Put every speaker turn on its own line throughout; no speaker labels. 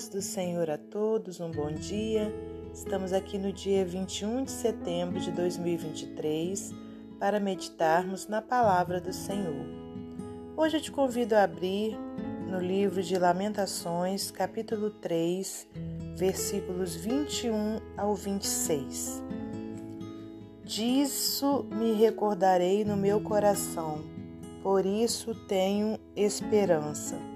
paz do Senhor a todos, um bom dia. Estamos aqui no dia 21 de setembro de 2023 para meditarmos na palavra do Senhor. Hoje eu te convido a abrir no livro de Lamentações, capítulo 3, versículos 21 ao 26. Disso me recordarei no meu coração, por isso tenho esperança.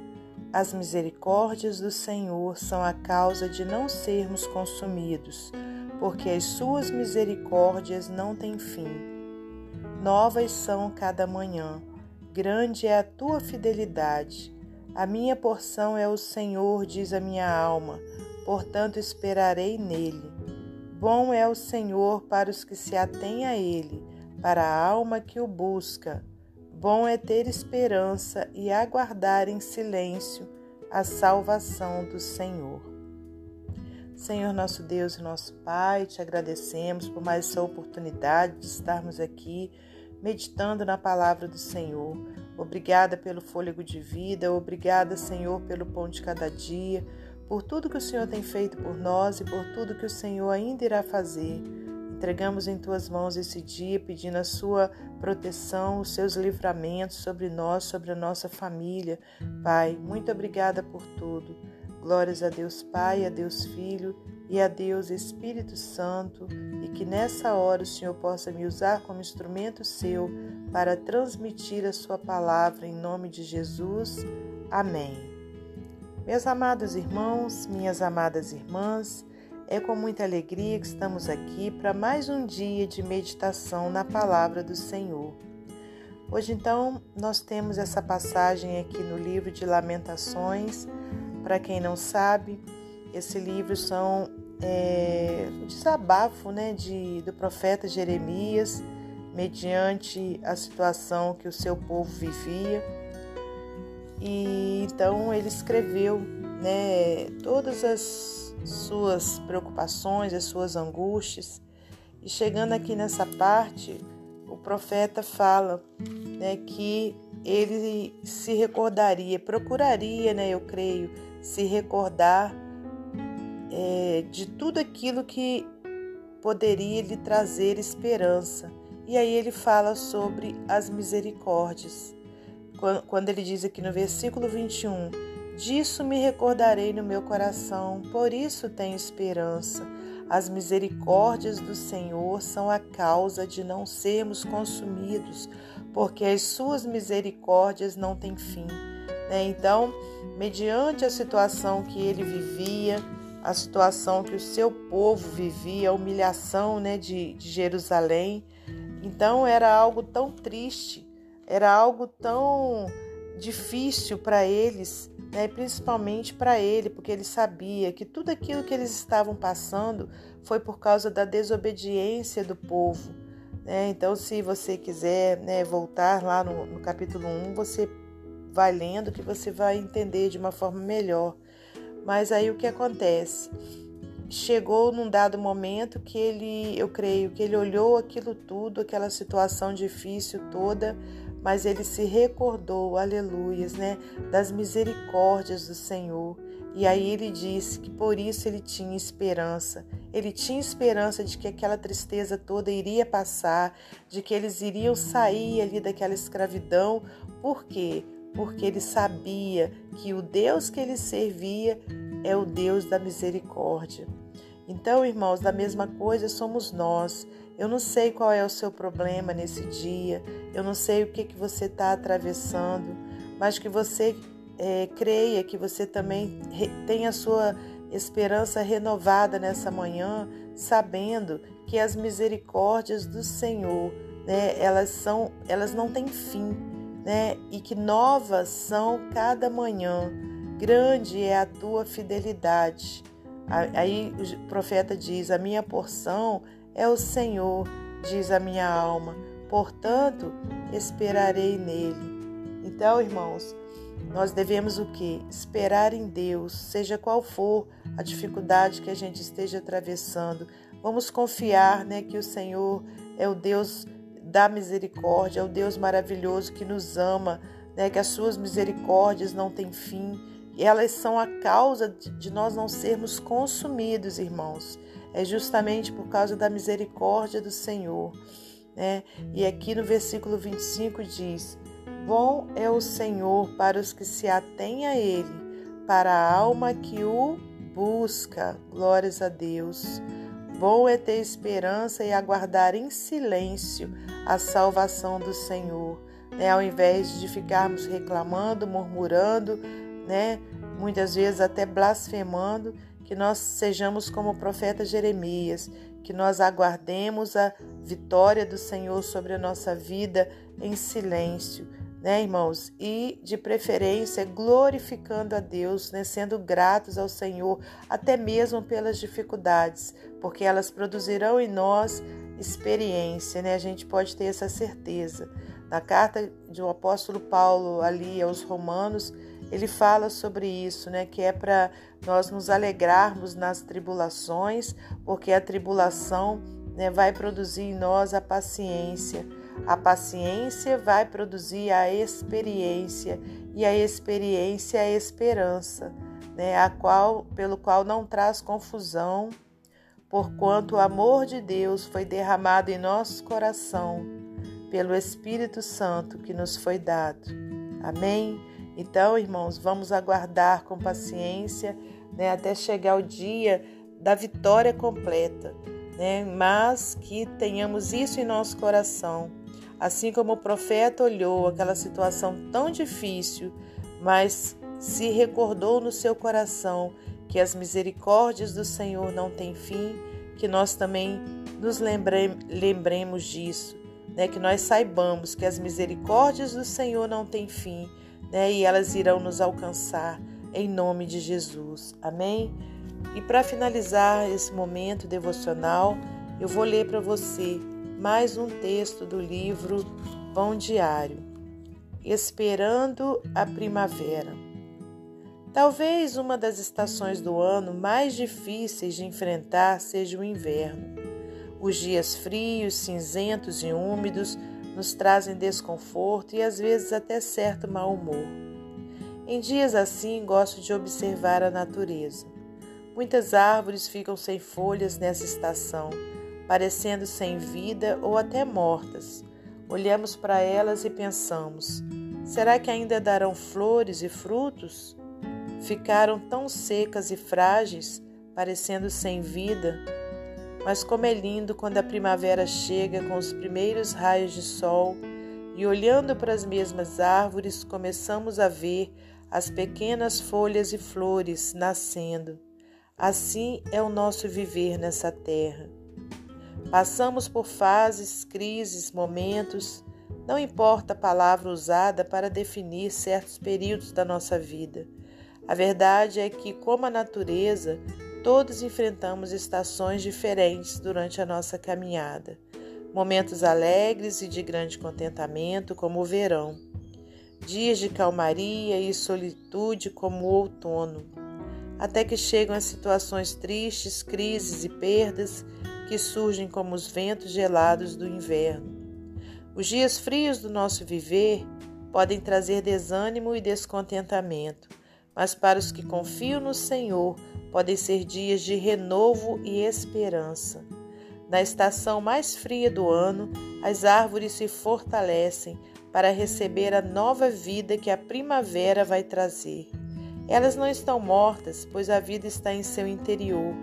As misericórdias do Senhor são a causa de não sermos consumidos, porque as suas misericórdias não têm fim. Novas são cada manhã, grande é a tua fidelidade. A minha porção é o Senhor, diz a minha alma, portanto esperarei nele. Bom é o Senhor para os que se atêm a ele, para a alma que o busca. Bom é ter esperança e aguardar em silêncio a salvação do Senhor. Senhor nosso Deus e nosso Pai, te agradecemos por mais essa oportunidade de estarmos aqui meditando na palavra do Senhor. Obrigada pelo fôlego de vida, obrigada, Senhor, pelo pão de cada dia, por tudo que o Senhor tem feito por nós e por tudo que o Senhor ainda irá fazer. Entregamos em tuas mãos esse dia, pedindo a sua proteção, os seus livramentos sobre nós, sobre a nossa família. Pai, muito obrigada por tudo. Glórias a Deus Pai, a Deus Filho e a Deus Espírito Santo, e que nessa hora o Senhor possa me usar como instrumento seu para transmitir a sua palavra em nome de Jesus. Amém. Meus amados irmãos, minhas amadas irmãs, é com muita alegria que estamos aqui para mais um dia de meditação na palavra do Senhor. Hoje, então, nós temos essa passagem aqui no livro de Lamentações. Para quem não sabe, esse livro são é, o desabafo né, de, do profeta Jeremias mediante a situação que o seu povo vivia. E então ele escreveu né, todas as suas preocupações, as suas angústias. E chegando aqui nessa parte, o profeta fala né, que ele se recordaria, procuraria, né, eu creio, se recordar é, de tudo aquilo que poderia lhe trazer esperança. E aí ele fala sobre as misericórdias. Quando ele diz aqui no versículo 21, Disso me recordarei no meu coração, por isso tenho esperança. As misericórdias do Senhor são a causa de não sermos consumidos, porque as suas misericórdias não têm fim. Né? Então, mediante a situação que ele vivia, a situação que o seu povo vivia, a humilhação né, de, de Jerusalém, então era algo tão triste, era algo tão difícil para eles né, principalmente para ele, porque ele sabia que tudo aquilo que eles estavam passando foi por causa da desobediência do povo. Né? Então, se você quiser né, voltar lá no, no capítulo 1, você vai lendo que você vai entender de uma forma melhor. Mas aí o que acontece? Chegou num dado momento que ele, eu creio, que ele olhou aquilo tudo, aquela situação difícil toda, mas ele se recordou, aleluias, né, das misericórdias do Senhor. E aí ele disse que por isso ele tinha esperança. Ele tinha esperança de que aquela tristeza toda iria passar, de que eles iriam sair ali daquela escravidão. Por quê? Porque ele sabia que o Deus que ele servia é o Deus da misericórdia. Então, irmãos, da mesma coisa somos nós. Eu não sei qual é o seu problema nesse dia, eu não sei o que, que você está atravessando, mas que você é, creia que você também tenha a sua esperança renovada nessa manhã, sabendo que as misericórdias do Senhor, né, elas são, elas não têm fim, né, e que novas são cada manhã. Grande é a tua fidelidade. Aí o profeta diz: A minha porção é o Senhor, diz a minha alma, portanto esperarei nele. Então, irmãos, nós devemos o que? Esperar em Deus, seja qual for a dificuldade que a gente esteja atravessando. Vamos confiar, né, que o Senhor é o Deus da misericórdia, é o Deus maravilhoso que nos ama, né, que as suas misericórdias não têm fim, elas são a causa de nós não sermos consumidos, irmãos. É justamente por causa da misericórdia do Senhor. Né? E aqui no versículo 25 diz: Bom é o Senhor para os que se atêm a Ele, para a alma que o busca. Glórias a Deus. Bom é ter esperança e aguardar em silêncio a salvação do Senhor, né? Ao invés de ficarmos reclamando, murmurando, né? Muitas vezes até blasfemando, que nós sejamos como o profeta Jeremias, que nós aguardemos a vitória do Senhor sobre a nossa vida em silêncio, né, irmãos? E de preferência glorificando a Deus, né, sendo gratos ao Senhor, até mesmo pelas dificuldades, porque elas produzirão em nós experiência, né? A gente pode ter essa certeza. Na carta do apóstolo Paulo ali aos Romanos, ele fala sobre isso, né? Que é para nós nos alegrarmos nas tribulações, porque a tribulação né, vai produzir em nós a paciência. A paciência vai produzir a experiência e a experiência a esperança, né, a qual pelo qual não traz confusão, porquanto o amor de Deus foi derramado em nosso coração pelo Espírito Santo que nos foi dado. Amém. Então, irmãos, vamos aguardar com paciência, né, até chegar o dia da vitória completa, né? Mas que tenhamos isso em nosso coração, assim como o profeta olhou aquela situação tão difícil, mas se recordou no seu coração que as misericórdias do Senhor não têm fim, que nós também nos lembre, lembremos disso, né? Que nós saibamos que as misericórdias do Senhor não têm fim né? E elas irão nos alcançar em nome de Jesus. Amém? E para finalizar esse momento devocional, eu vou ler para você mais um texto do livro Pão Diário, Esperando a Primavera. Talvez uma das estações do ano mais difíceis de enfrentar seja o inverno. Os dias frios, cinzentos e úmidos nos trazem desconforto e às vezes até certo mau humor. Em dias assim, gosto de observar a natureza. Muitas árvores ficam sem folhas nessa estação, parecendo sem vida ou até mortas. Olhamos para elas e pensamos: será que ainda darão flores e frutos? Ficaram tão secas e frágeis, parecendo sem vida mas como é lindo quando a primavera chega com os primeiros raios de sol e olhando para as mesmas árvores começamos a ver as pequenas folhas e flores nascendo. Assim é o nosso viver nessa terra. Passamos por fases, crises, momentos, não importa a palavra usada para definir certos períodos da nossa vida. A verdade é que, como a natureza, Todos enfrentamos estações diferentes durante a nossa caminhada. Momentos alegres e de grande contentamento, como o verão. Dias de calmaria e solitude, como o outono. Até que chegam as situações tristes, crises e perdas que surgem como os ventos gelados do inverno. Os dias frios do nosso viver podem trazer desânimo e descontentamento, mas para os que confiam no Senhor, podem ser dias de renovo e esperança. Na estação mais fria do ano, as árvores se fortalecem para receber a nova vida que a primavera vai trazer. Elas não estão mortas, pois a vida está em seu interior.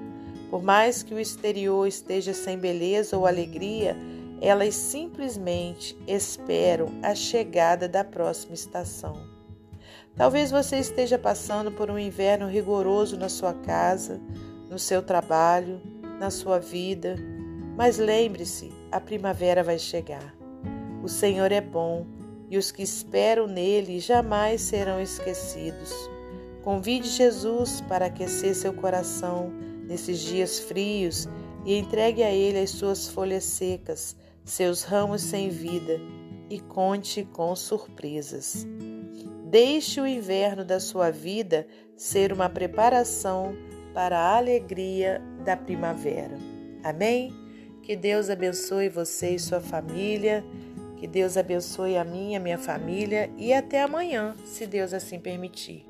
Por mais que o exterior esteja sem beleza ou alegria, elas simplesmente esperam a chegada da próxima estação. Talvez você esteja passando por um inverno rigoroso na sua casa, no seu trabalho, na sua vida, mas lembre-se: a primavera vai chegar. O Senhor é bom e os que esperam nele jamais serão esquecidos. Convide Jesus para aquecer seu coração nesses dias frios e entregue a ele as suas folhas secas, seus ramos sem vida e conte com surpresas. Deixe o inverno da sua vida ser uma preparação para a alegria da primavera. Amém? Que Deus abençoe você e sua família. Que Deus abençoe a minha, minha família e até amanhã, se Deus assim permitir.